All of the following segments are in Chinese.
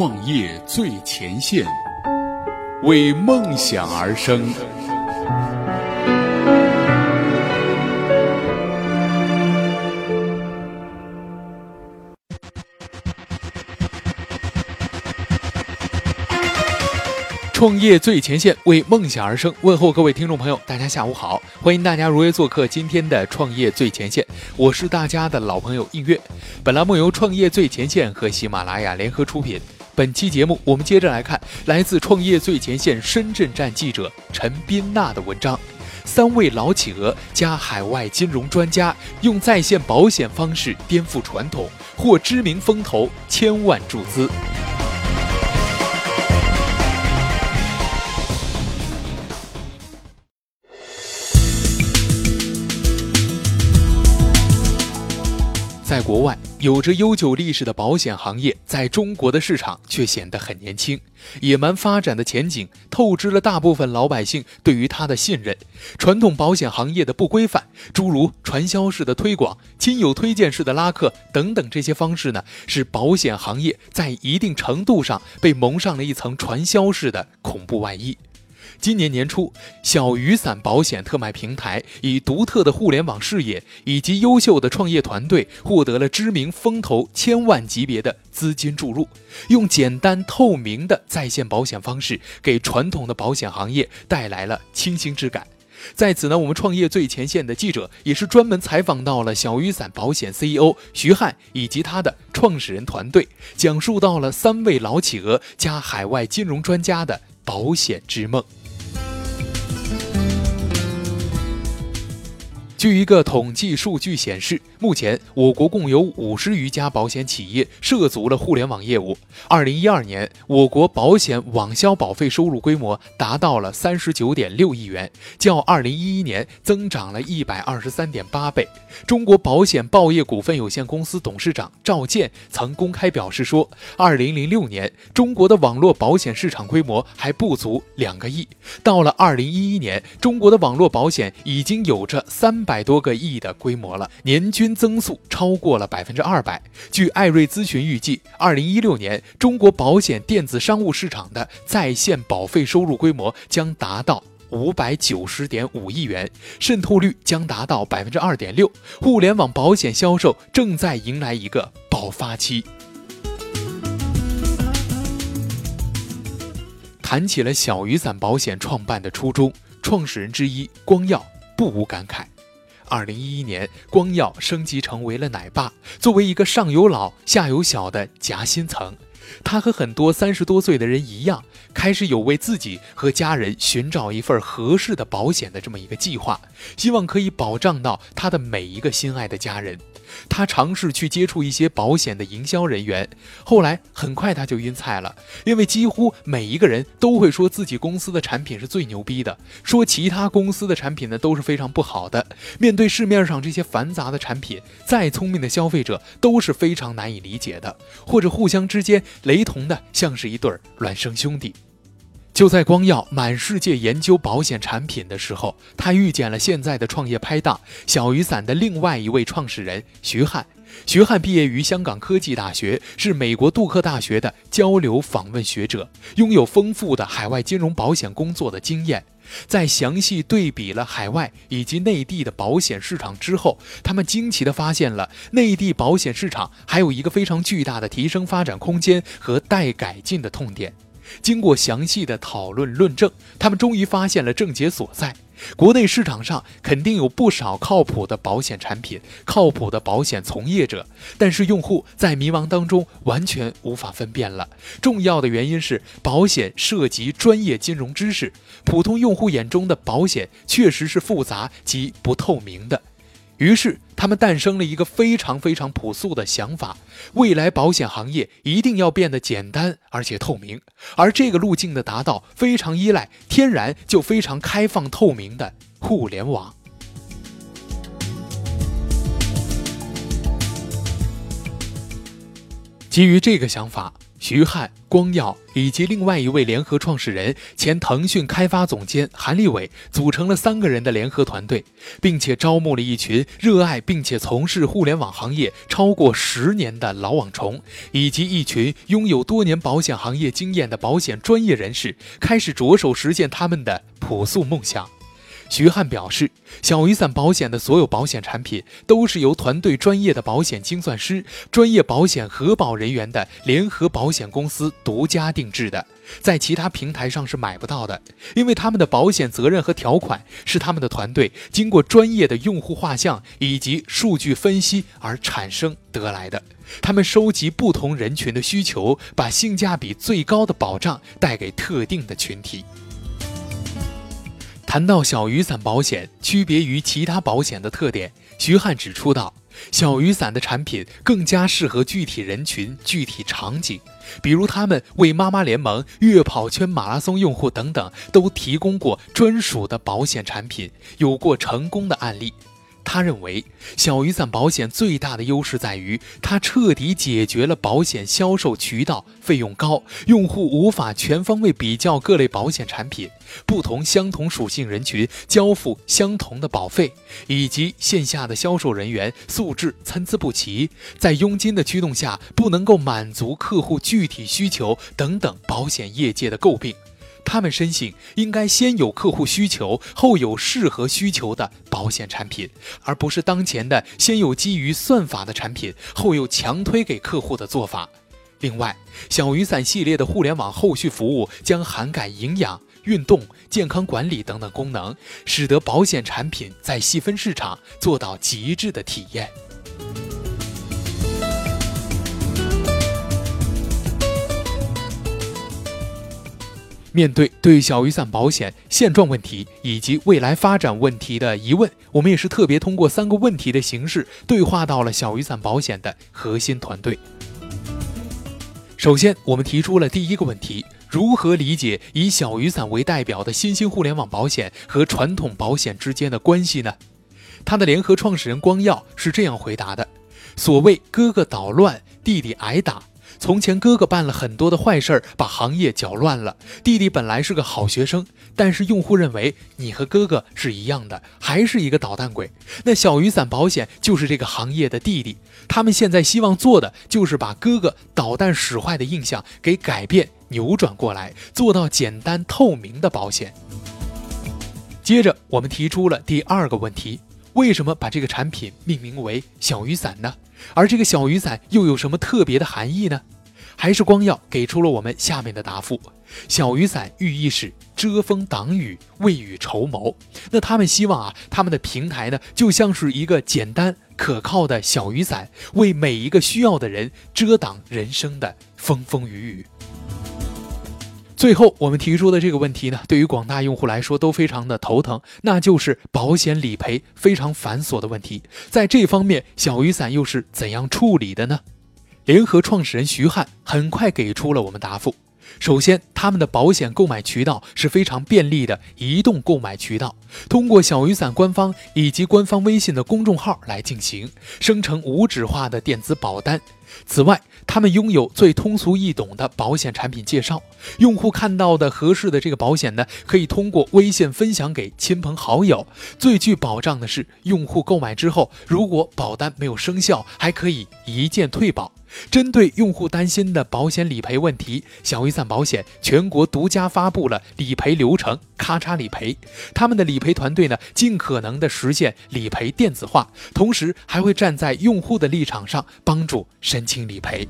创业最前线，为梦想而生。创业最前线，为梦想而生。问候各位听众朋友，大家下午好，欢迎大家如约做客今天的创业最前线。我是大家的老朋友映月。本栏目由创业最前线和喜马拉雅联合出品。本期节目，我们接着来看来自创业最前线深圳站记者陈斌娜的文章：三位老企鹅加海外金融专家，用在线保险方式颠覆传统，获知名风投千万注资。在国外有着悠久历史的保险行业，在中国的市场却显得很年轻。野蛮发展的前景透支了大部分老百姓对于它的信任。传统保险行业的不规范，诸如传销式的推广、亲友推荐式的拉客等等这些方式呢，使保险行业在一定程度上被蒙上了一层传销式的恐怖外衣。今年年初，小雨伞保险特卖平台以独特的互联网视野以及优秀的创业团队，获得了知名风投千万级别的资金注入，用简单透明的在线保险方式，给传统的保险行业带来了清新之感。在此呢，我们创业最前线的记者也是专门采访到了小雨伞保险 CEO 徐汉以及他的创始人团队，讲述到了三位老企鹅加海外金融专家的保险之梦。据一个统计数据显示，目前我国共有五十余家保险企业涉足了互联网业务。二零一二年，我国保险网销保费收入规模达到了三十九点六亿元，较二零一一年增长了一百二十三点八倍。中国保险报业股份有限公司董事长赵健曾公开表示说，二零零六年中国的网络保险市场规模还不足两个亿，到了二零一一年，中国的网络保险已经有着三。百多个亿的规模了，年均增速超过了百分之二百。据艾瑞咨询预计，二零一六年中国保险电子商务市场的在线保费收入规模将达到五百九十点五亿元，渗透率将达到百分之二点六。互联网保险销售正在迎来一个爆发期。谈起了小雨伞保险创办的初衷，创始人之一光耀不无感慨。二零一一年，光耀升级成为了奶爸。作为一个上有老下有小的夹心层，他和很多三十多岁的人一样，开始有为自己和家人寻找一份合适的保险的这么一个计划，希望可以保障到他的每一个心爱的家人。他尝试去接触一些保险的营销人员，后来很快他就晕菜了，因为几乎每一个人都会说自己公司的产品是最牛逼的，说其他公司的产品呢都是非常不好的。面对市面上这些繁杂的产品，再聪明的消费者都是非常难以理解的，或者互相之间雷同的像是一对儿孪生兄弟。就在光耀满世界研究保险产品的时候，他遇见了现在的创业拍档小雨伞的另外一位创始人徐汉。徐汉毕业于香港科技大学，是美国杜克大学的交流访问学者，拥有丰富的海外金融保险工作的经验。在详细对比了海外以及内地的保险市场之后，他们惊奇地发现了内地保险市场还有一个非常巨大的提升发展空间和待改进的痛点。经过详细的讨论论证，他们终于发现了症结所在。国内市场上肯定有不少靠谱的保险产品、靠谱的保险从业者，但是用户在迷茫当中完全无法分辨了。重要的原因是，保险涉及专业金融知识，普通用户眼中的保险确实是复杂及不透明的。于是，他们诞生了一个非常非常朴素的想法：未来保险行业一定要变得简单而且透明，而这个路径的达到非常依赖天然就非常开放透明的互联网。基于这个想法，徐汉、光耀以及另外一位联合创始人、前腾讯开发总监韩立伟组成了三个人的联合团队，并且招募了一群热爱并且从事互联网行业超过十年的老网虫，以及一群拥有多年保险行业经验的保险专业人士，开始着手实现他们的朴素梦想。徐汉表示，小雨伞保险的所有保险产品都是由团队专业的保险精算师、专业保险核保人员的联合保险公司独家定制的，在其他平台上是买不到的。因为他们的保险责任和条款是他们的团队经过专业的用户画像以及数据分析而产生得来的。他们收集不同人群的需求，把性价比最高的保障带给特定的群体。谈到小雨伞保险区别于其他保险的特点，徐汉指出道：小雨伞的产品更加适合具体人群、具体场景，比如他们为妈妈联盟、月跑圈马拉松用户等等都提供过专属的保险产品，有过成功的案例。他认为，小雨伞保险最大的优势在于，它彻底解决了保险销售渠道费用高、用户无法全方位比较各类保险产品、不同相同属性人群交付相同的保费，以及线下的销售人员素质参差不齐，在佣金的驱动下不能够满足客户具体需求等等保险业界的诟病。他们深信，应该先有客户需求，后有适合需求的保险产品，而不是当前的先有基于算法的产品，后又强推给客户的做法。另外，小雨伞系列的互联网后续服务将涵盖营养、运动、健康管理等等功能，使得保险产品在细分市场做到极致的体验。面对对小雨伞保险现状问题以及未来发展问题的疑问，我们也是特别通过三个问题的形式对话到了小雨伞保险的核心团队。首先，我们提出了第一个问题：如何理解以小雨伞为代表的新兴互联网保险和传统保险之间的关系呢？他的联合创始人光耀是这样回答的：“所谓哥哥捣乱，弟弟挨打。”从前哥哥办了很多的坏事儿，把行业搅乱了。弟弟本来是个好学生，但是用户认为你和哥哥是一样的，还是一个捣蛋鬼。那小雨伞保险就是这个行业的弟弟，他们现在希望做的就是把哥哥捣蛋使坏的印象给改变、扭转过来，做到简单透明的保险。接着我们提出了第二个问题：为什么把这个产品命名为小雨伞呢？而这个小雨伞又有什么特别的含义呢？还是光耀给出了我们下面的答复：小雨伞寓意是遮风挡雨、未雨绸缪。那他们希望啊，他们的平台呢，就像是一个简单可靠的小雨伞，为每一个需要的人遮挡人生的风风雨雨。最后，我们提出的这个问题呢，对于广大用户来说都非常的头疼，那就是保险理赔非常繁琐的问题。在这方面，小雨伞又是怎样处理的呢？联合创始人徐汉很快给出了我们答复。首先，他们的保险购买渠道是非常便利的移动购买渠道，通过小雨伞官方以及官方微信的公众号来进行生成无纸化的电子保单。此外，他们拥有最通俗易懂的保险产品介绍，用户看到的合适的这个保险呢，可以通过微信分享给亲朋好友。最具保障的是，用户购买之后，如果保单没有生效，还可以一键退保。针对用户担心的保险理赔问题，小雨伞保险全国独家发布了理赔流程“咔嚓理赔”。他们的理赔团队呢，尽可能的实现理赔电子化，同时还会站在用户的立场上帮助申请理赔。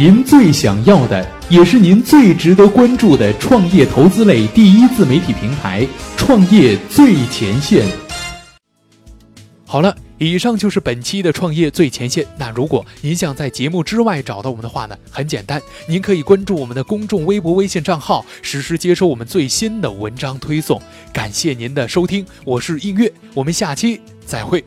您最想要的，也是您最值得关注的创业投资类第一自媒体平台——创业最前线。好了，以上就是本期的创业最前线。那如果您想在节目之外找到我们的话呢，很简单，您可以关注我们的公众微博、微信账号，实时接收我们最新的文章推送。感谢您的收听，我是映月，我们下期再会。